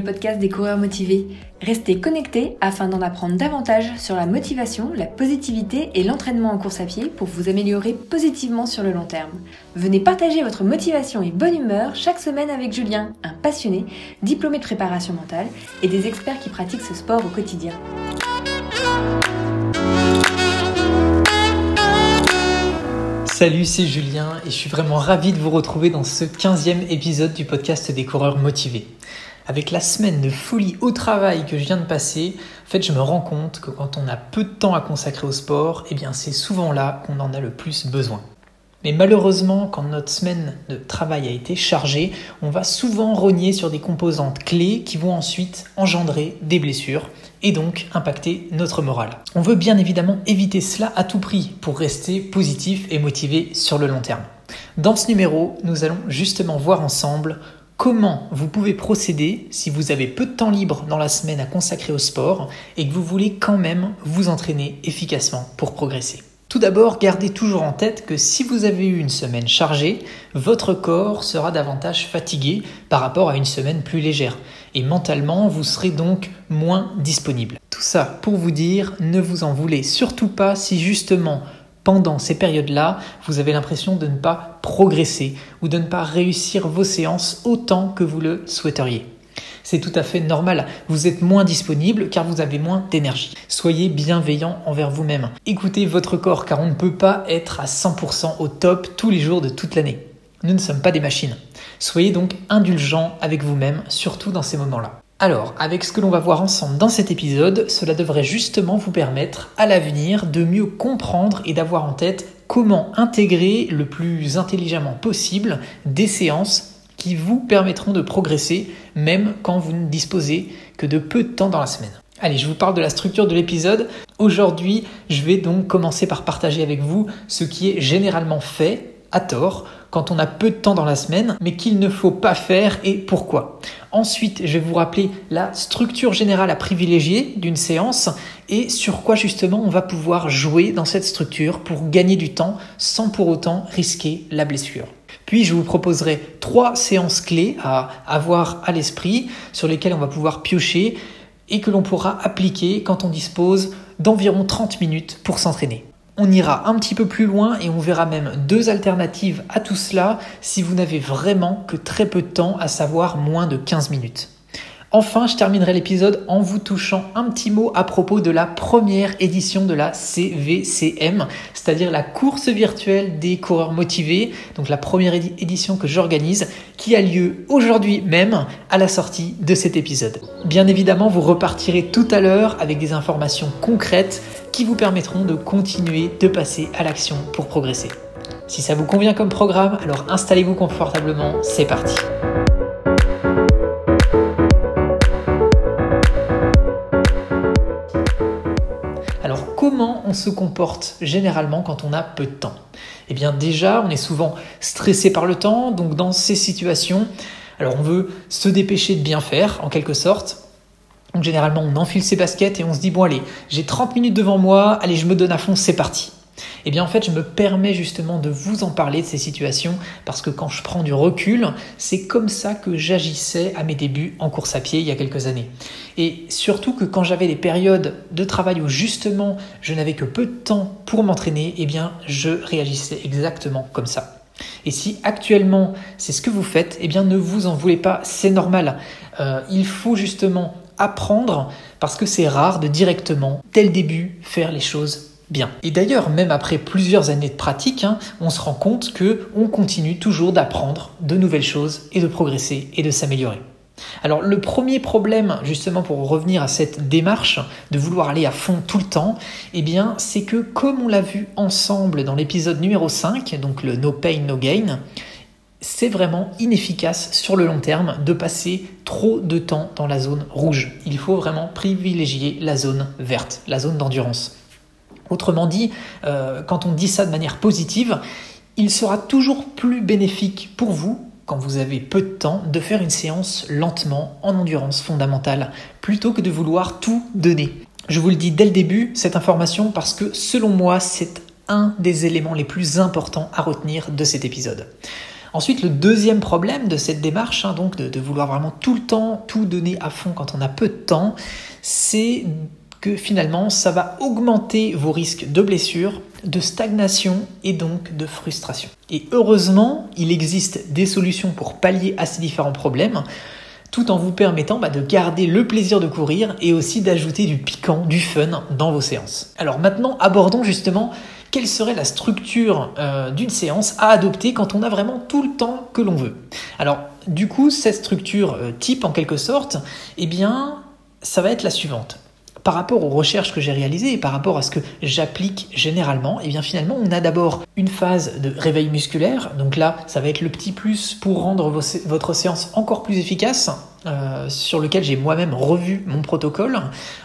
podcast des coureurs motivés. Restez connectés afin d'en apprendre davantage sur la motivation, la positivité et l'entraînement en course à pied pour vous améliorer positivement sur le long terme. Venez partager votre motivation et bonne humeur chaque semaine avec Julien, un passionné, diplômé de préparation mentale et des experts qui pratiquent ce sport au quotidien. Salut, c'est Julien et je suis vraiment ravi de vous retrouver dans ce 15e épisode du podcast des coureurs motivés. Avec la semaine de folie au travail que je viens de passer, en fait, je me rends compte que quand on a peu de temps à consacrer au sport, eh bien, c'est souvent là qu'on en a le plus besoin. Mais malheureusement, quand notre semaine de travail a été chargée, on va souvent rogner sur des composantes clés qui vont ensuite engendrer des blessures et donc impacter notre morale. On veut bien évidemment éviter cela à tout prix pour rester positif et motivé sur le long terme. Dans ce numéro, nous allons justement voir ensemble comment vous pouvez procéder si vous avez peu de temps libre dans la semaine à consacrer au sport et que vous voulez quand même vous entraîner efficacement pour progresser. Tout d'abord, gardez toujours en tête que si vous avez eu une semaine chargée, votre corps sera davantage fatigué par rapport à une semaine plus légère. Et mentalement, vous serez donc moins disponible. Tout ça pour vous dire, ne vous en voulez surtout pas si justement pendant ces périodes-là, vous avez l'impression de ne pas progresser ou de ne pas réussir vos séances autant que vous le souhaiteriez. C'est tout à fait normal. Vous êtes moins disponible car vous avez moins d'énergie. Soyez bienveillant envers vous-même. Écoutez votre corps car on ne peut pas être à 100% au top tous les jours de toute l'année. Nous ne sommes pas des machines. Soyez donc indulgent avec vous-même, surtout dans ces moments-là. Alors, avec ce que l'on va voir ensemble dans cet épisode, cela devrait justement vous permettre à l'avenir de mieux comprendre et d'avoir en tête comment intégrer le plus intelligemment possible des séances qui vous permettront de progresser même quand vous ne disposez que de peu de temps dans la semaine. Allez, je vous parle de la structure de l'épisode. Aujourd'hui, je vais donc commencer par partager avec vous ce qui est généralement fait à tort quand on a peu de temps dans la semaine, mais qu'il ne faut pas faire et pourquoi. Ensuite, je vais vous rappeler la structure générale à privilégier d'une séance et sur quoi justement on va pouvoir jouer dans cette structure pour gagner du temps sans pour autant risquer la blessure. Puis je vous proposerai trois séances clés à avoir à l'esprit sur lesquelles on va pouvoir piocher et que l'on pourra appliquer quand on dispose d'environ 30 minutes pour s'entraîner. On ira un petit peu plus loin et on verra même deux alternatives à tout cela si vous n'avez vraiment que très peu de temps, à savoir moins de 15 minutes. Enfin, je terminerai l'épisode en vous touchant un petit mot à propos de la première édition de la CVCM, c'est-à-dire la course virtuelle des coureurs motivés, donc la première édition que j'organise, qui a lieu aujourd'hui même à la sortie de cet épisode. Bien évidemment, vous repartirez tout à l'heure avec des informations concrètes qui vous permettront de continuer de passer à l'action pour progresser. Si ça vous convient comme programme, alors installez-vous confortablement, c'est parti. comment on se comporte généralement quand on a peu de temps? Eh bien déjà, on est souvent stressé par le temps, donc dans ces situations, alors on veut se dépêcher de bien faire en quelque sorte. Donc généralement, on enfile ses baskets et on se dit bon allez, j'ai 30 minutes devant moi, allez, je me donne à fond, c'est parti. Eh bien en fait, je me permets justement de vous en parler de ces situations parce que quand je prends du recul, c'est comme ça que j'agissais à mes débuts en course à pied il y a quelques années. Et surtout que quand j'avais des périodes de travail où justement je n'avais que peu de temps pour m'entraîner, eh bien je réagissais exactement comme ça. Et si actuellement c'est ce que vous faites, eh bien ne vous en voulez pas, c'est normal. Euh, il faut justement apprendre parce que c'est rare de directement, dès le début, faire les choses bien. Et d'ailleurs, même après plusieurs années de pratique, hein, on se rend compte que on continue toujours d'apprendre de nouvelles choses et de progresser et de s'améliorer. Alors le premier problème, justement pour revenir à cette démarche de vouloir aller à fond tout le temps, eh bien c'est que comme on l'a vu ensemble dans l'épisode numéro 5, donc le No Pain No Gain, c'est vraiment inefficace sur le long terme de passer trop de temps dans la zone rouge. Il faut vraiment privilégier la zone verte, la zone d'endurance. Autrement dit, euh, quand on dit ça de manière positive, il sera toujours plus bénéfique pour vous, quand vous avez peu de temps, de faire une séance lentement en endurance fondamentale, plutôt que de vouloir tout donner. Je vous le dis dès le début, cette information, parce que selon moi, c'est un des éléments les plus importants à retenir de cet épisode. Ensuite, le deuxième problème de cette démarche, hein, donc de, vouloir vraiment tout le temps tout donner à fond quand on a peu de temps, c'est que finalement ça va augmenter vos risques de blessure, de stagnation et donc de frustration. Et heureusement, il existe des solutions pour pallier à ces différents problèmes tout en vous permettant bah, de garder le plaisir de courir et aussi d'ajouter du piquant, du fun dans vos séances. Alors maintenant, abordons justement quelle serait la structure euh, d'une séance à adopter quand on a vraiment tout le temps que l'on veut? Alors du coup, cette structure euh, type en quelque sorte, eh bien, ça va être la suivante par rapport aux recherches que j'ai réalisées et par rapport à ce que j'applique généralement, eh bien finalement on a d'abord une phase de réveil musculaire, donc là ça va être le petit plus pour rendre votre séance encore plus efficace, euh, sur lequel j'ai moi-même revu mon protocole.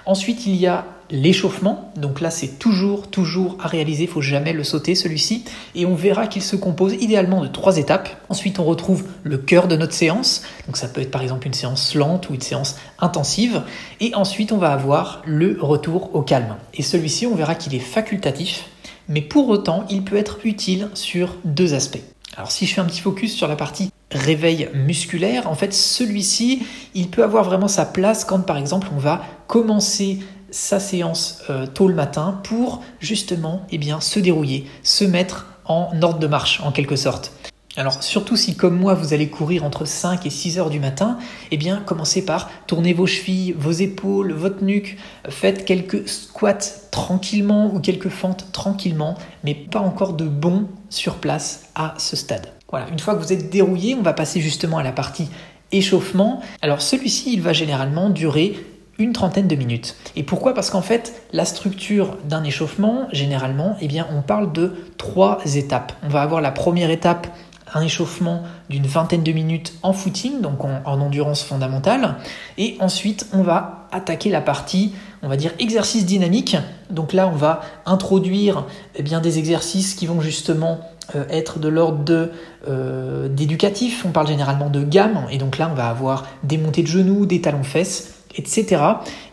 Ensuite il y a l'échauffement. Donc là, c'est toujours, toujours à réaliser. Il faut jamais le sauter, celui-ci. Et on verra qu'il se compose idéalement de trois étapes. Ensuite, on retrouve le cœur de notre séance. Donc ça peut être par exemple une séance lente ou une séance intensive. Et ensuite, on va avoir le retour au calme. Et celui-ci, on verra qu'il est facultatif. Mais pour autant, il peut être utile sur deux aspects. Alors si je fais un petit focus sur la partie réveil musculaire, en fait celui-ci, il peut avoir vraiment sa place quand par exemple on va commencer sa séance euh, tôt le matin pour justement eh se dérouiller, se mettre en ordre de marche en quelque sorte. Alors surtout si comme moi vous allez courir entre 5 et 6 heures du matin, eh bien commencez par tourner vos chevilles, vos épaules, votre nuque, faites quelques squats tranquillement ou quelques fentes tranquillement, mais pas encore de bon sur place à ce stade. Voilà, une fois que vous êtes dérouillé, on va passer justement à la partie échauffement. Alors celui-ci, il va généralement durer une trentaine de minutes. Et pourquoi? Parce qu'en fait, la structure d'un échauffement, généralement, eh bien, on parle de trois étapes. On va avoir la première étape, un échauffement d'une vingtaine de minutes en footing, donc en, endurance fondamentale. Et ensuite, on va attaquer la partie, on va dire, exercice dynamique. Donc là, on va introduire eh bien, des exercices qui vont justement euh, être de l'ordre de euh, d'éducatif. On parle généralement de gamme. Et donc là, on va avoir des montées de genoux, des talons fesses etc.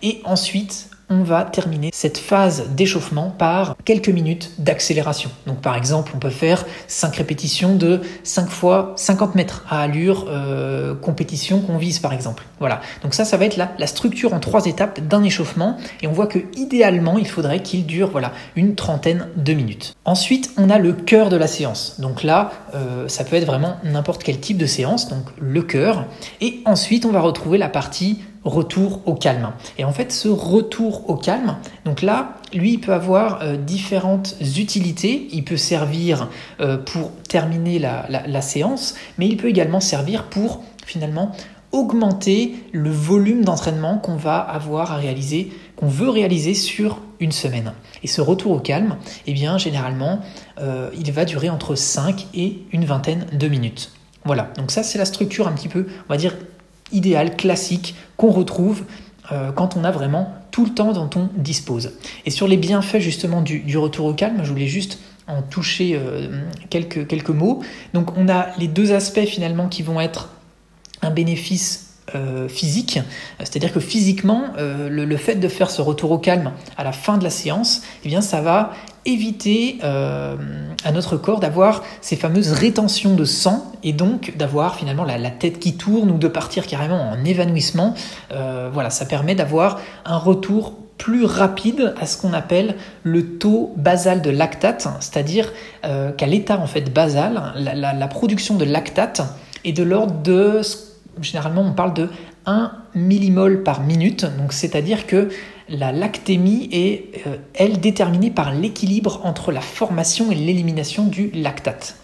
Et ensuite, on va terminer cette phase d'échauffement par quelques minutes d'accélération. Donc par exemple, on peut faire 5 répétitions de 5 fois 50 mètres à allure euh, compétition qu'on vise par exemple. Voilà. Donc ça, ça va être la, la structure en trois étapes d'un échauffement et on voit que idéalement, il faudrait qu'il dure voilà une trentaine de minutes. Ensuite, on a le cœur de la séance. Donc là, euh, ça peut être vraiment n'importe quel type de séance, donc le cœur. Et ensuite, on va retrouver la partie retour au calme. Et en fait, ce retour au calme, donc là, lui, il peut avoir euh, différentes utilités. Il peut servir euh, pour terminer la, séance, mais il peut également servir pour finalement augmenter le volume d'entraînement qu'on va avoir à réaliser, qu'on veut réaliser sur une semaine. Et ce retour au calme, eh bien, généralement, euh, il va durer entre 5 et une vingtaine de minutes. Voilà, donc ça c'est la structure un petit peu, on va dire, idéal, classique, qu'on retrouve euh, quand on a vraiment tout le temps dont on dispose. Et sur les bienfaits justement du, retour au calme, je voulais juste en toucher euh, quelques, quelques mots. Donc on a les deux aspects finalement qui vont être un bénéfice euh, physique, c'est-à-dire que physiquement, le, fait de faire ce retour au calme à la fin de la séance, eh bien, ça va éviter euh, à notre corps d'avoir ces fameuses rétentions de sang et donc d'avoir finalement la, tête qui tourne ou de partir carrément en évanouissement. Euh, voilà, ça permet d'avoir un retour plus rapide à ce qu'on appelle le taux basal de lactate, c'est-à-dire euh, qu'à l'état en fait basal, la, la, production de lactate est de l'ordre de, généralement on parle de 1 millimol par minute, c'est-à-dire que la lactémie est, euh, elle, déterminée par l'équilibre entre la formation et l'élimination du lactate.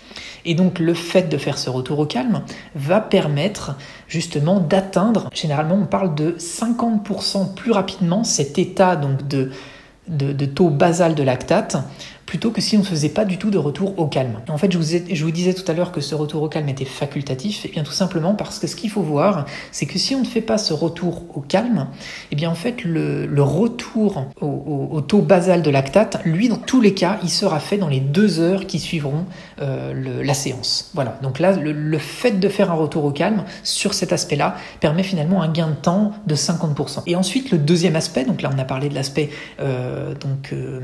Et donc le fait de faire ce retour au calme va permettre justement d'atteindre, généralement on parle de 50% plus rapidement cet état de taux basal de lactate plutôt que si on ne faisait pas du tout de retour au calme. En fait, je vous, disais tout à l'heure que ce retour au calme était facultatif, et bien tout simplement parce que ce qu'il faut voir, c'est que si on ne fait pas ce retour au calme, et bien en fait le, retour au, taux basal de lactate, lui dans tous les cas, il sera fait dans les deux heures qui suivront euh, la séance. Voilà. Donc là, le, fait de faire un retour au calme sur cet aspect-là permet finalement un gain de temps de 50%. Et ensuite, le deuxième aspect, donc là on a parlé de l'aspect euh, donc euh,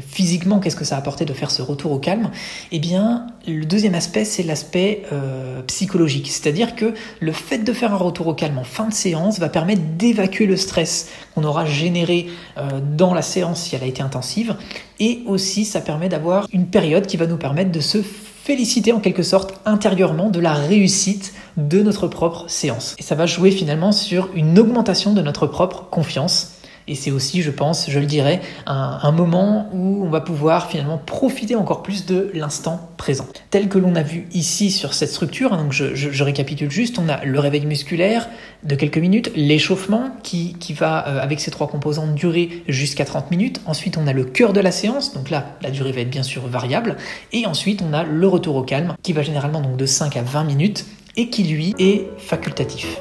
physiquement, qu'est-ce que ça a apporté de faire ce retour au calme Eh bien, le deuxième aspect, c'est l'aspect euh, psychologique. C'est-à-dire que le fait de faire un retour au calme en fin de séance va permettre d'évacuer le stress qu'on aura généré euh, dans la séance si elle a été intensive. Et aussi, ça permet d'avoir une période qui va nous permettre de se féliciter en quelque sorte intérieurement de la réussite de notre propre séance. Et ça va jouer finalement sur une augmentation de notre propre confiance et c'est aussi, je pense, je le dirais, un, moment où on va pouvoir finalement profiter encore plus de l'instant présent. Tel que l'on a vu ici sur cette structure, hein, donc je, récapitule juste, on a le réveil musculaire de quelques minutes, l'échauffement qui, qui va, euh, avec ces trois composantes, durer jusqu'à 30 minutes. Ensuite, on a le cœur de la séance, donc là, la durée va être bien sûr variable. Et ensuite, on a le retour au calme qui va généralement donc de 5 à 20 minutes et qui lui est facultatif.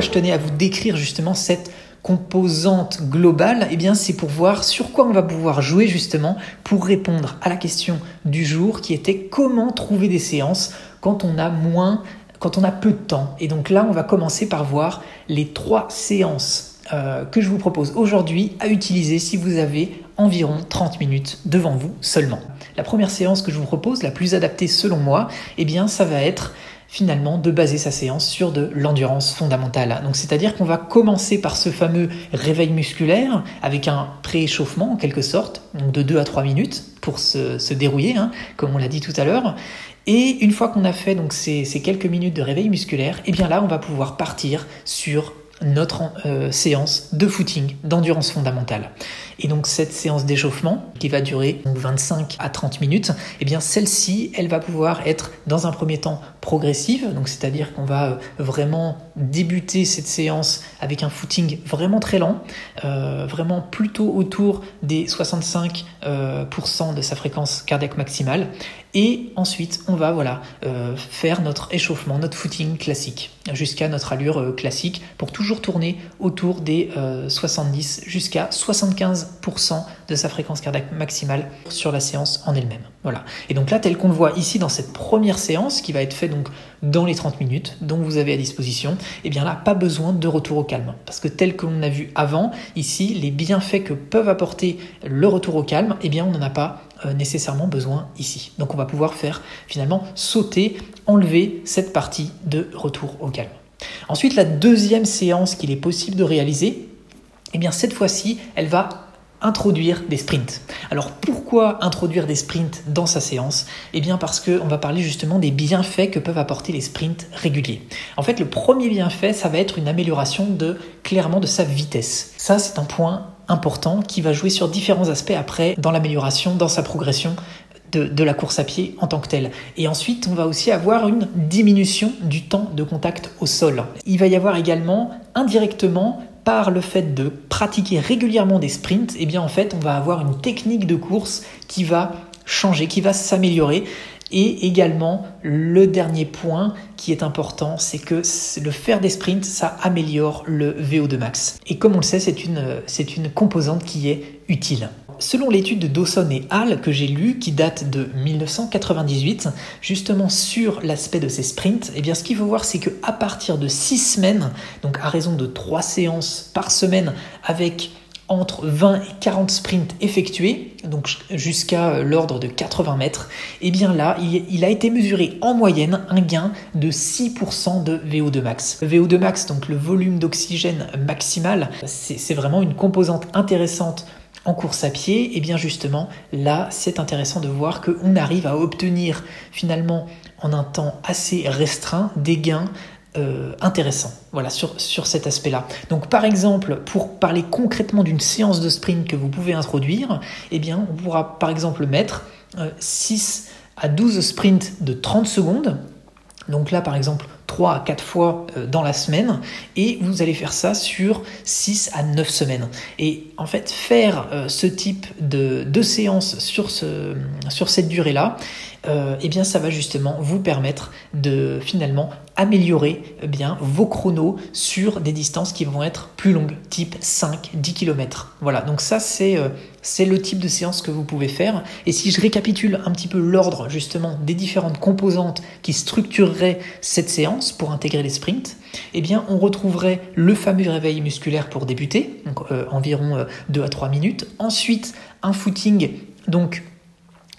Je tenais à vous décrire justement cette composante globale Eh bien, c'est pour voir sur quoi on va pouvoir jouer justement pour répondre à la question du jour qui était comment trouver des séances quand on a moins, quand on a peu de temps. Et donc là, on va commencer par voir les trois séances euh, que je vous propose aujourd'hui à utiliser si vous avez environ 30 minutes devant vous seulement. La première séance que je vous propose, la plus adaptée selon moi, eh bien ça va être finalement de baser sa séance sur de l'endurance fondamentale. Donc c'est-à-dire qu'on va commencer par ce fameux réveil musculaire avec un prééchauffement en quelque sorte, de 2 à 3 minutes pour se, dérouiller, hein, comme on l'a dit tout à l'heure. Et une fois qu'on a fait ces, ces, quelques minutes de réveil musculaire, et eh bien là on va pouvoir partir sur notre euh, séance de footing, d'endurance fondamentale. Et donc cette séance d'échauffement, qui va durer 25 à 30 minutes, eh bien celle-ci, elle va pouvoir être dans un premier temps progressive, donc c'est-à-dire qu'on va euh, vraiment débuter cette séance avec un footing vraiment très lent, euh, vraiment plutôt autour des 65% de sa fréquence cardiaque maximale, et ensuite, on va voilà euh, faire notre échauffement, notre footing classique, jusqu'à notre allure euh, classique, pour toujours tourner autour des 70 euh, jusqu'à 75% de sa fréquence cardiaque maximale sur la séance en elle-même. Voilà. Et donc là, tel qu'on le voit ici dans cette première séance, qui va être faite donc dans les 30 minutes dont vous avez à disposition, et eh bien là, pas besoin de retour au calme. Parce que tel que l'on a vu avant, ici, les bienfaits que peuvent apporter le retour au calme, eh bien on n'en a pas euh, nécessairement besoin ici. Donc on va pouvoir faire finalement sauter, enlever cette partie de retour au calme. Ensuite, la deuxième séance qu'il est possible de réaliser, eh bien cette fois-ci, elle va introduire des sprints. Alors pourquoi introduire des sprints dans sa séance? Eh bien parce qu'on va parler justement des bienfaits que peuvent apporter les sprints réguliers. En fait, le premier bienfait, ça va être une amélioration de clairement de sa vitesse. Ça, c'est un point important qui va jouer sur différents aspects après dans l'amélioration, dans sa progression de, la course à pied en tant que telle. Et ensuite, on va aussi avoir une diminution du temps de contact au sol. Il va y avoir également indirectement par le fait de pratiquer régulièrement des sprints, eh bien en fait, on va avoir une technique de course qui va changer, qui va s'améliorer. Et également, le dernier point qui est important, c'est que le faire des sprints, ça améliore le VO2 max. Et comme on le sait, c'est une composante qui est utile. Selon l'étude de Dawson et Hall que j'ai lue, qui date de 1998, justement sur l'aspect de ces sprints, eh bien ce qu'il faut voir, c'est qu'à partir de 6 semaines, donc à raison de 3 séances par semaine avec entre 20 et 40 sprints effectués, donc jusqu'à l'ordre de 80 mètres, eh bien là, il, a été mesuré en moyenne un gain de 6% de VO2 max. VO2 max, donc le volume d'oxygène maximal, c'est vraiment une composante intéressante en course à pied, et eh bien justement, là, c'est intéressant de voir qu'on arrive à obtenir finalement en un temps assez restreint des gains euh, intéressant voilà, sur, cet aspect-là. Donc par exemple, pour parler concrètement d'une séance de sprint que vous pouvez introduire, eh bien, on pourra par exemple mettre 6 euh, à 12 sprints de 30 secondes. Donc là, par exemple, 3 à 4 fois euh, dans la semaine et vous allez faire ça sur 6 à 9 semaines. Et en fait, faire ce type de, séance sur, ce, sur cette durée-là, euh, eh bien ça va justement vous permettre de finalement améliorer eh bien vos chronos sur des distances qui vont être plus longues, type 5, 10 km. Voilà, donc ça c'est euh, c'est le type de séance que vous pouvez faire. Et si je récapitule un petit peu l'ordre justement des différentes composantes qui structureraient cette séance pour intégrer les sprints, eh bien on retrouverait le fameux réveil musculaire pour débuter, donc euh, environ 2 à 3 minutes. Ensuite, un footing, donc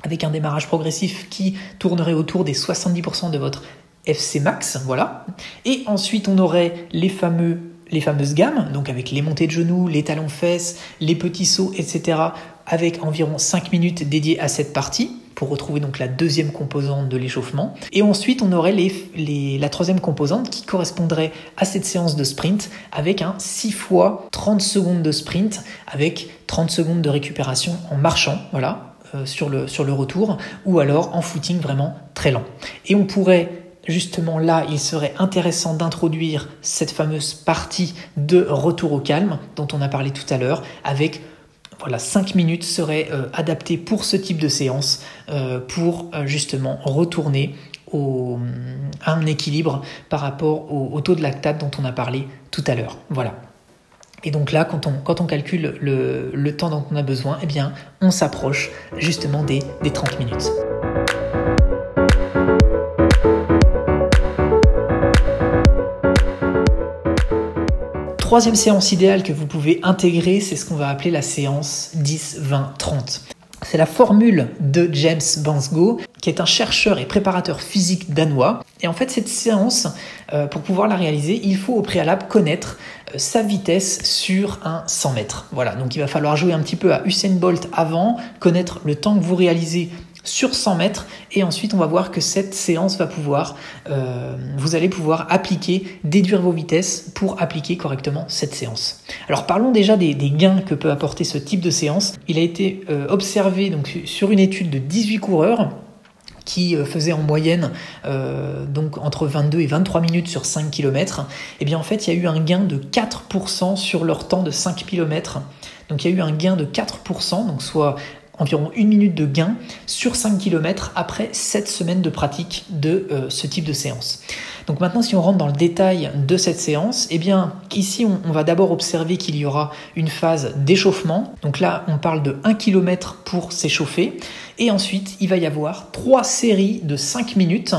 avec un démarrage progressif qui tournerait autour des 70% de votre FC max, voilà. Et ensuite, on aurait les fameux les fameuses gammes, donc avec les montées de genoux, les talons fesses, les petits sauts, etc., avec environ 5 minutes dédiées à cette partie, pour retrouver donc la deuxième composante de l'échauffement. Et ensuite, on aurait la troisième composante qui correspondrait à cette séance de sprint, avec un 6 fois 30 secondes de sprint, avec 30 secondes de récupération en marchant, voilà, sur, le, sur le retour, ou alors en footing vraiment très lent. Et on pourrait justement là, il serait intéressant d'introduire cette fameuse partie de retour au calme dont on a parlé tout à l'heure, avec voilà, 5 minutes seraient euh, adaptées pour ce type de séance, euh, pour justement retourner à un équilibre par rapport au, au taux de lactate dont on a parlé tout à l'heure. Voilà. Et donc là, quand on, calcule le, temps dont on a besoin, eh bien, on s'approche justement des, des 30 minutes. Troisième séance idéale que vous pouvez intégrer, c'est ce qu'on va appeler la séance 10-20-30. C'est la formule de James Bansgo, qui est un chercheur et préparateur physique danois. Et en fait, cette séance, euh, pour pouvoir la réaliser, il faut au préalable connaître sa vitesse sur un 100 mètres. Voilà, donc il va falloir jouer un petit peu à Usain Bolt avant, connaître le temps que vous réalisez sur 100 mètres et ensuite on va voir que cette séance va pouvoir, euh, vous allez pouvoir appliquer, déduire vos vitesses pour appliquer correctement cette séance. Alors parlons déjà des, gains que peut apporter ce type de séance. Il a été euh, observé donc sur une étude de 18 coureurs qui euh, faisaient en moyenne donc entre 22 et 23 minutes sur 5 km, et bien en fait il y a eu un gain de 4% sur leur temps de 5 km. Donc il y a eu un gain de 4%, donc soit environ une minute de gain sur 5 km après 7 semaines de pratique de euh, ce type de séance. Donc maintenant, si on rentre dans le détail de cette séance, eh bien, ici, on, on va d'abord observer qu'il y aura une phase d'échauffement. Donc là, on parle de 1 km pour s'échauffer. Et ensuite, il va y avoir 3 séries de 5 minutes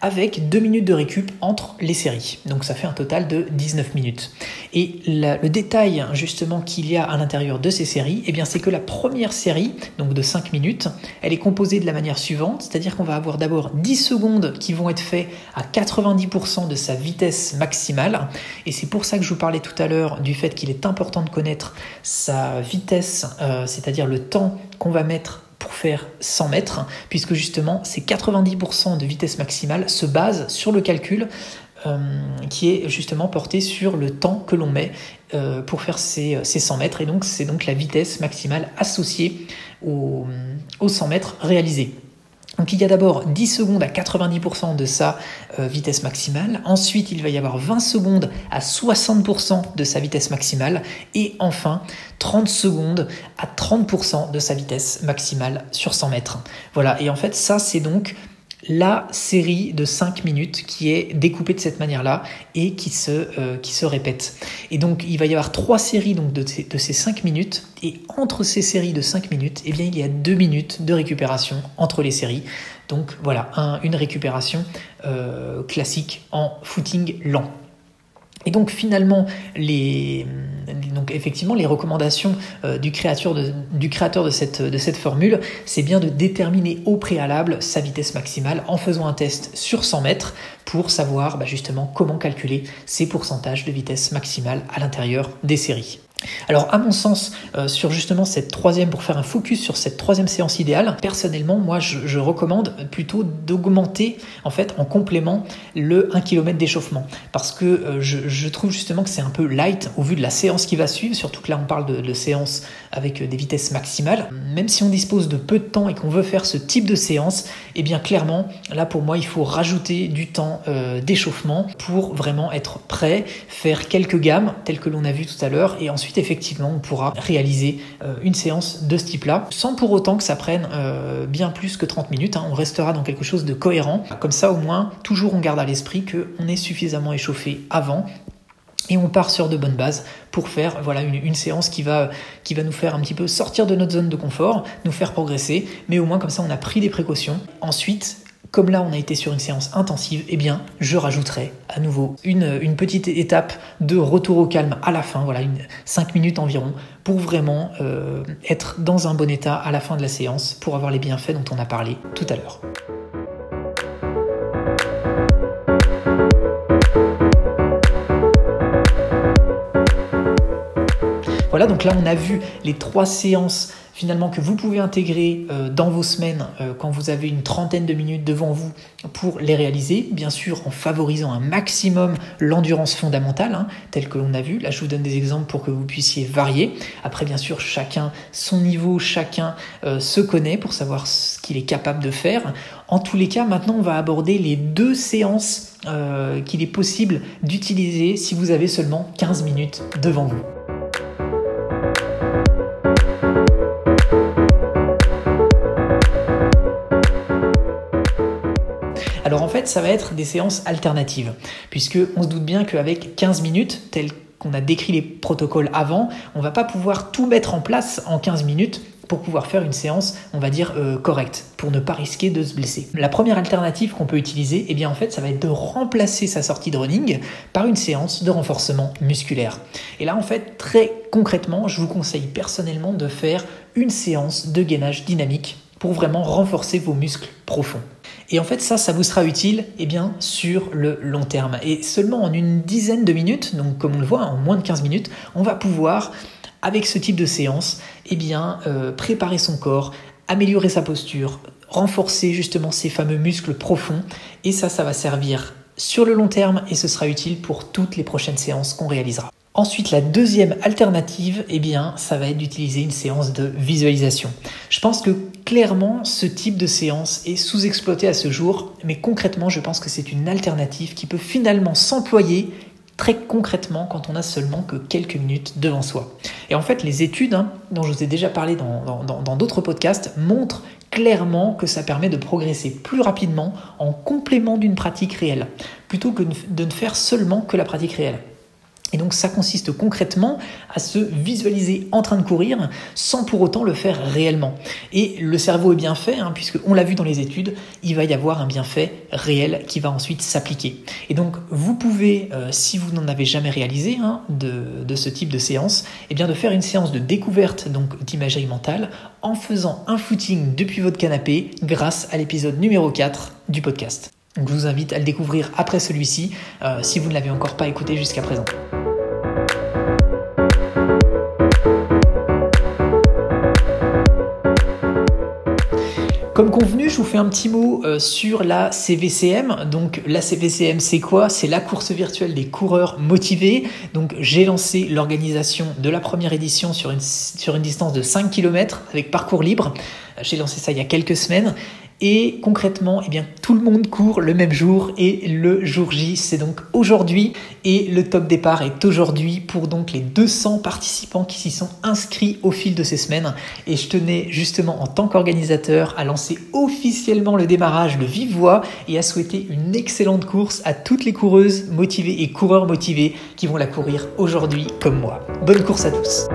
avec 2 minutes de récup entre les séries. Donc ça fait un total de 19 minutes. Et le détail justement qu'il y a à l'intérieur de ces séries, eh bien c'est que la première série, donc de 5 minutes, elle est composée de la manière suivante, c'est-à-dire qu'on va avoir d'abord 10 secondes qui vont être faites à 90% de sa vitesse maximale. Et c'est pour ça que je vous parlais tout à l'heure du fait qu'il est important de connaître sa vitesse, euh, c'est-à-dire le temps qu'on va mettre pour faire 100 mètres, puisque justement ces 90% de vitesse maximale se basent sur le calcul euh, qui est justement porté sur le temps que l'on met euh, pour faire ces, ces, 100 mètres, et donc c'est donc la vitesse maximale associée aux, aux 100 mètres réalisés. Donc il y a d'abord 10 secondes à 90% de sa euh, vitesse maximale, ensuite il va y avoir 20 secondes à 60% de sa vitesse maximale, et enfin 30 secondes à 30% de sa vitesse maximale sur 100 mètres. Voilà, et en fait ça c'est donc la série de 5 minutes qui est découpée de cette manière-là et qui se, euh, qui se répète. Et donc il va y avoir trois séries donc, de, ces, de ces 5 minutes et entre ces séries de 5 minutes, eh bien, il y a 2 minutes de récupération entre les séries. Donc voilà, une récupération euh, classique en footing lent. Et donc finalement, les, donc effectivement, les recommandations euh, du, créateur de, cette, formule, c'est bien de déterminer au préalable sa vitesse maximale en faisant un test sur 100 mètres pour savoir bah, justement comment calculer ses pourcentages de vitesse maximale à l'intérieur des séries. Alors à mon sens, euh, sur justement cette troisième, pour faire un focus sur cette troisième séance idéale, personnellement, moi je, recommande plutôt d'augmenter en fait en complément le 1 km d'échauffement. Parce que euh, je, trouve justement que c'est un peu light au vu de la séance qui va suivre, surtout que là on parle de, de séance avec euh, des vitesses maximales. Même si on dispose de peu de temps et qu'on veut faire ce type de séance, eh bien clairement, là pour moi il faut rajouter du temps d'échauffement pour vraiment être prêt, faire quelques gammes telles que l'on a vu tout à l'heure et ensuite effectivement, on pourra réaliser euh, une séance de ce type-là, sans pour autant que ça prenne euh, bien plus que 30 minutes. Hein. On restera dans quelque chose de cohérent. Comme ça, au moins, toujours on garde à l'esprit qu'on est suffisamment échauffé avant et on part sur de bonnes bases pour faire voilà une, séance qui va, nous faire un petit peu sortir de notre zone de confort, nous faire progresser, mais au moins comme ça on a pris des précautions. Ensuite, comme là on a été sur une séance intensive, eh bien je rajouterai à nouveau une, une petite étape de retour au calme à la fin, voilà, une, 5 minutes environ, pour vraiment euh, être dans un bon état à la fin de la séance, pour avoir les bienfaits dont on a parlé tout à l'heure. Voilà, donc là on a vu les trois séances finalement que vous pouvez intégrer euh, dans vos semaines euh, quand vous avez une trentaine de minutes devant vous pour les réaliser, bien sûr en favorisant un maximum l'endurance fondamentale, hein, telle que l'on a vu. Là je vous donne des exemples pour que vous puissiez varier. Après bien sûr chacun son niveau, chacun euh, se connaît pour savoir ce qu'il est capable de faire. En tous les cas, maintenant on va aborder les deux séances qu'il est possible d'utiliser si vous avez seulement 15 minutes devant vous. Ça va être des séances alternatives, puisque on se doute bien qu'avec 15 minutes, tel qu'on a décrit les protocoles avant, on va pas pouvoir tout mettre en place en 15 minutes pour pouvoir faire une séance, on va dire, euh, correcte, pour ne pas risquer de se blesser. La première alternative qu'on peut utiliser, eh bien en fait, ça va être de remplacer sa sortie de running par une séance de renforcement musculaire. Et là, en fait, très concrètement, je vous conseille personnellement de faire une séance de gainage dynamique pour vraiment renforcer vos muscles profonds. Et en fait, ça, ça vous sera utile eh bien, sur le long terme. Et seulement en une dizaine de minutes, donc comme on le voit, en moins de 15 minutes, on va pouvoir, avec ce type de séance, eh bien, euh, préparer son corps, améliorer sa posture, renforcer justement ces fameux muscles profonds. Et ça, ça va servir sur le long terme et ce sera utile pour toutes les prochaines séances qu'on réalisera. Ensuite, la deuxième alternative, eh ça va être d'utiliser une séance de visualisation. Je pense que clairement, ce type de séance est sous-exploité à ce jour, mais concrètement, je pense que c'est une alternative qui peut finalement s'employer très concrètement quand on a seulement que quelques minutes devant soi. Et en fait, les études, hein, dont je vous ai déjà parlé dans d'autres podcasts, montrent clairement que ça permet de progresser plus rapidement en complément d'une pratique réelle, plutôt que de ne faire seulement que la pratique réelle. Et donc ça consiste concrètement à se visualiser en train de courir sans pour autant le faire réellement. Et le cerveau est bien fait, hein, puisque on l'a vu dans les études, il va y avoir un bienfait réel qui va ensuite s'appliquer. Et donc vous pouvez, euh, si vous n'en avez jamais réalisé hein, de, ce type de séance, eh bien de faire une séance de découverte donc d'imagerie mentale en faisant un footing depuis votre canapé grâce à l'épisode numéro 4 du podcast. Je vous invite à le découvrir après celui-ci euh, si vous ne l'avez encore pas écouté jusqu'à présent. Comme convenu, je vous fais un petit mot euh, sur la CVCM. Donc la CVCM, c'est quoi? C'est la course virtuelle des coureurs motivés. Donc j'ai lancé l'organisation de la première édition sur une, sur une distance de 5 km avec parcours libre. J'ai lancé ça il y a quelques semaines et concrètement, eh tout le monde court le même jour et le jour J, c'est donc aujourd'hui. Et le top départ est aujourd'hui pour donc les 200 participants qui s'y sont inscrits au fil de ces semaines. Et je tenais justement en tant qu'organisateur à lancer officiellement le démarrage de vive voix et à souhaiter une excellente course à toutes les coureuses motivées et coureurs motivés qui vont la courir aujourd'hui comme moi. Bonne course à tous!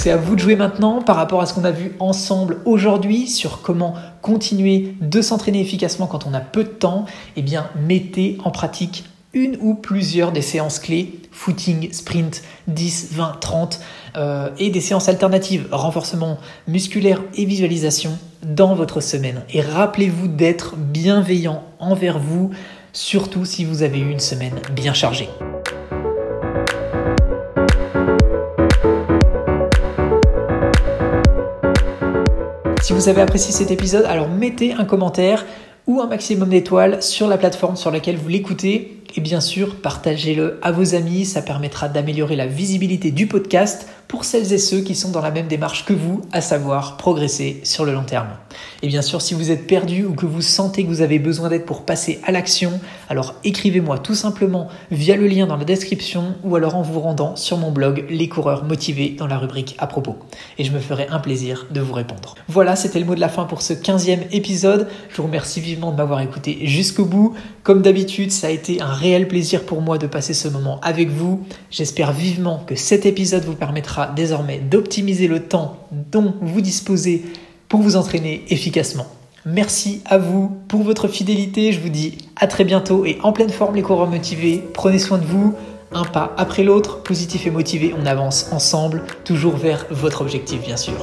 C'est à vous de jouer maintenant par rapport à ce qu'on a vu ensemble aujourd'hui sur comment continuer de s'entraîner efficacement quand on a peu de temps. Eh bien, mettez en pratique une ou plusieurs des séances clés, footing, sprint, 10, 20, 30, et des séances alternatives, renforcement musculaire et visualisation dans votre semaine. Et rappelez-vous d'être bienveillant envers vous, surtout si vous avez eu une semaine bien chargée. Vous avez apprécié cet épisode, alors mettez un commentaire ou un maximum d'étoiles sur la plateforme sur laquelle vous l'écoutez. Et bien sûr, partagez-le à vos amis, ça permettra d'améliorer la visibilité du podcast pour celles et ceux qui sont dans la même démarche que vous, à savoir progresser sur le long terme. Et bien sûr, si vous êtes perdu ou que vous sentez que vous avez besoin d'aide pour passer à l'action, alors écrivez-moi tout simplement via le lien dans la description ou alors en vous rendant sur mon blog Les coureurs motivés dans la rubrique à propos. Et je me ferai un plaisir de vous répondre. Voilà, c'était le mot de la fin pour ce 15e épisode. Je vous remercie vivement de m'avoir écouté jusqu'au bout. Comme d'habitude, ça a été un réel plaisir pour moi de passer ce moment avec vous. J'espère vivement que cet épisode vous permettra désormais d'optimiser le temps dont vous disposez pour vous entraîner efficacement. Merci à vous pour votre fidélité. Je vous dis à très bientôt et en pleine forme les coureurs motivés. Prenez soin de vous. Un pas après l'autre, positif et motivé, on avance ensemble, toujours vers votre objectif bien sûr.